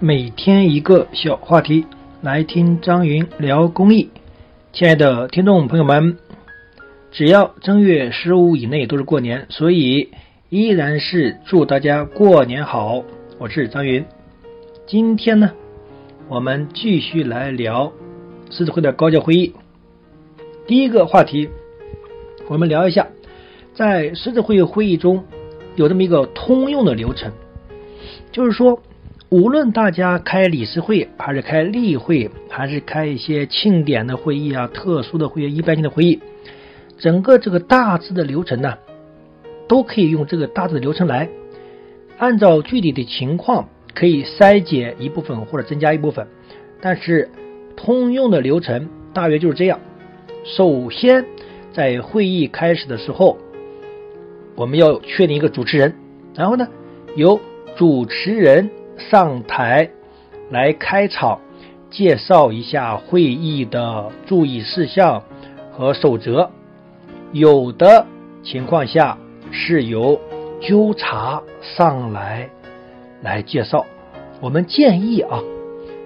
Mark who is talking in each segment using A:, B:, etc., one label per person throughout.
A: 每天一个小话题，来听张云聊公益。亲爱的听众朋友们，只要正月十五以内都是过年，所以依然是祝大家过年好。我是张云，今天呢，我们继续来聊狮子会的高教会议。第一个话题，我们聊一下，在狮子会会议中有这么一个通用的流程，就是说。无论大家开理事会，还是开例会，还是开一些庆典的会议啊、特殊的会议、一般性的会议，整个这个大致的流程呢，都可以用这个大致的流程来，按照具体的情况可以筛减一部分或者增加一部分，但是通用的流程大约就是这样：首先，在会议开始的时候，我们要确定一个主持人，然后呢，由主持人。上台来开场，介绍一下会议的注意事项和守则。有的情况下是由纠察上来来介绍。我们建议啊，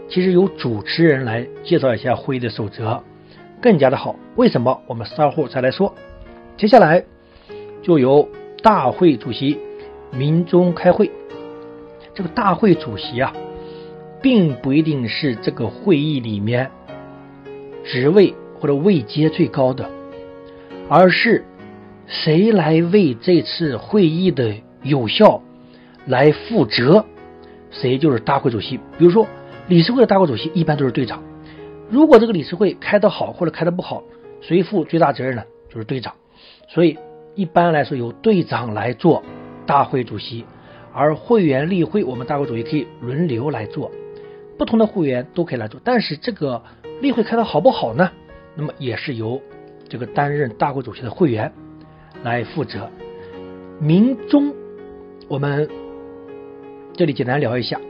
A: 其实由主持人来介绍一下会议的守则更加的好。为什么？我们稍后再来说。接下来就由大会主席鸣钟开会。这个大会主席啊，并不一定是这个会议里面职位或者位阶最高的，而是谁来为这次会议的有效来负责，谁就是大会主席。比如说，理事会的大会主席一般都是队长。如果这个理事会开得好或者开得不好，谁负最大责任呢？就是队长。所以一般来说，由队长来做大会主席。而会员例会，我们大会主席可以轮流来做，不同的会员都可以来做。但是这个例会开的好不好呢？那么也是由这个担任大会主席的会员来负责。明中，我们这里简单聊一下。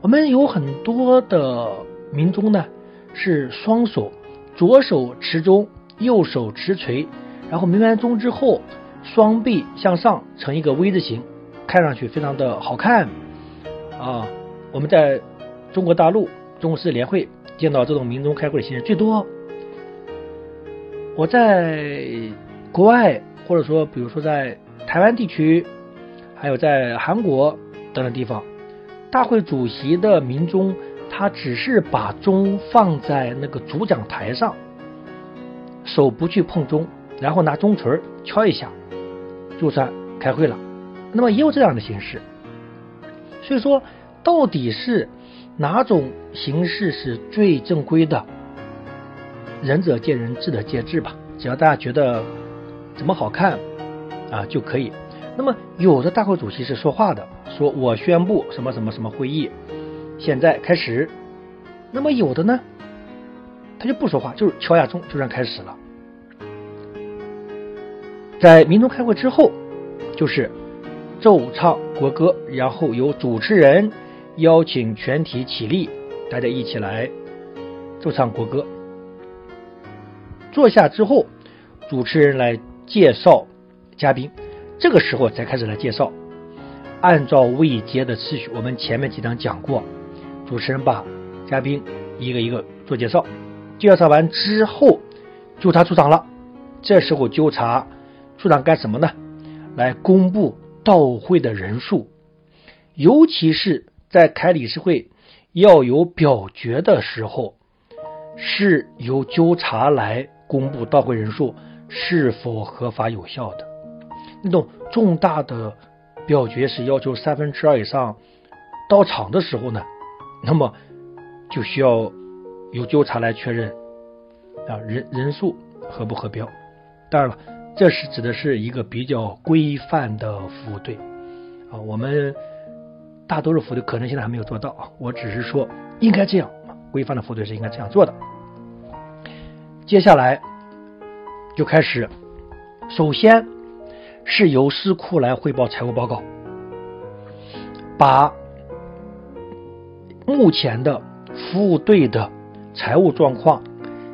A: 我们有很多的明中呢，是双手，左手持钟，右手持锤，然后鸣完钟之后，双臂向上成一个 V 字形。看上去非常的好看啊！我们在中国大陆中国式联会见到这种民众开会的形式最多。我在国外，或者说比如说在台湾地区，还有在韩国等等地方，大会主席的民钟，他只是把钟放在那个主讲台上，手不去碰钟，然后拿钟锤敲一下，就算开会了。那么也有这样的形式，所以说到底是哪种形式是最正规的？仁者见仁，智者见智吧。只要大家觉得怎么好看啊就可以。那么有的大会主席是说话的，说我宣布什么什么什么会议现在开始。那么有的呢，他就不说话，就是敲下钟就算开始了。在民众开会之后，就是。奏唱国歌，然后由主持人邀请全体起立，大家一起来奏唱国歌。坐下之后，主持人来介绍嘉宾，这个时候才开始来介绍。按照未接的次序，我们前面几章讲过，主持人把嘉宾一个一个做介绍。介绍完之后，纠察处长了。这时候纠察处长干什么呢？来公布。到会的人数，尤其是在开理事会要有表决的时候，是由纠察来公布到会人数是否合法有效的。那种重大的表决是要求三分之二以上到场的时候呢，那么就需要由纠察来确认啊人人数合不合标。当然了。这是指的是一个比较规范的服务队啊，我们大多数服务队可能现在还没有做到啊，我只是说应该这样，规范的服务队是应该这样做的。接下来就开始，首先是由司库来汇报财务报告，把目前的服务队的财务状况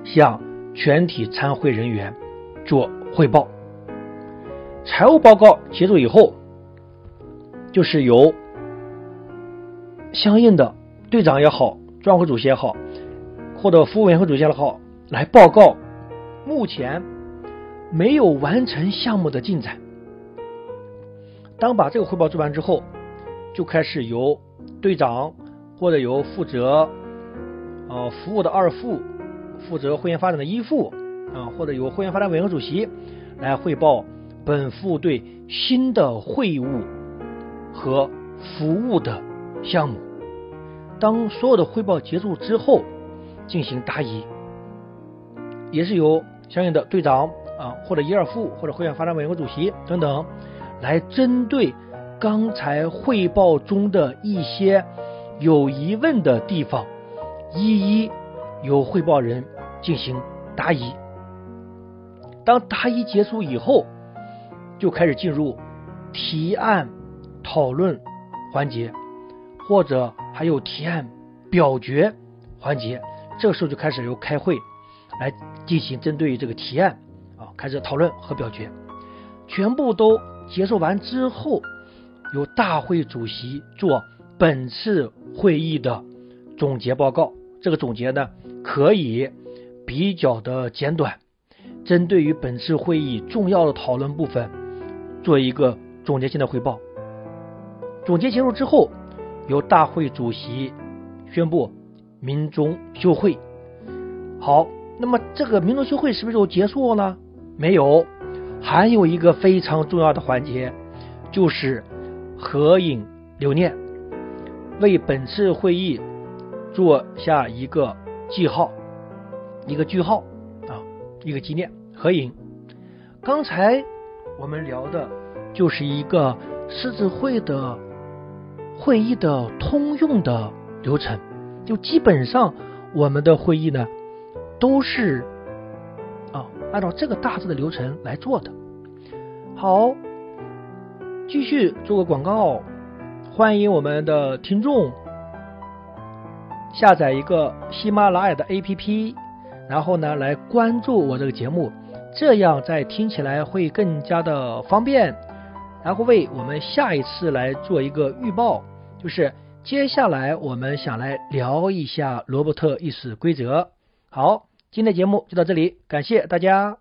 A: 向全体参会人员做。汇报财务报告结束以后，就是由相应的队长也好，专会主席也好，或者服务委员会主席也好，来报告目前没有完成项目的进展。当把这个汇报做完之后，就开始由队长或者由负责呃服务的二副、负责会员发展的一副啊，或者由会员发展委员会主席来汇报本副对新的会务和服务的项目。当所有的汇报结束之后，进行答疑，也是由相应的队长啊或者一二副或者会员发展委员会主席等等来针对。刚才汇报中的一些有疑问的地方，一一由汇报人进行答疑。当答疑结束以后，就开始进入提案讨论环节，或者还有提案表决环节。这个时候就开始由开会来进行针对这个提案啊开始讨论和表决。全部都结束完之后。由大会主席做本次会议的总结报告。这个总结呢，可以比较的简短，针对于本次会议重要的讨论部分，做一个总结性的汇报。总结结束之后，由大会主席宣布民众休会。好，那么这个民中休会是不是就结束了？没有，还有一个非常重要的环节，就是。合影留念，为本次会议做下一个记号，一个句号，一个纪念合影。刚才我们聊的就是一个狮子会的会议的通用的流程，就基本上我们的会议呢都是啊按照这个大致的流程来做的。好。继续做个广告，欢迎我们的听众下载一个喜马拉雅的 APP，然后呢来关注我这个节目，这样在听起来会更加的方便。然后为我们下一次来做一个预报，就是接下来我们想来聊一下罗伯特意识规则。好，今天的节目就到这里，感谢大家。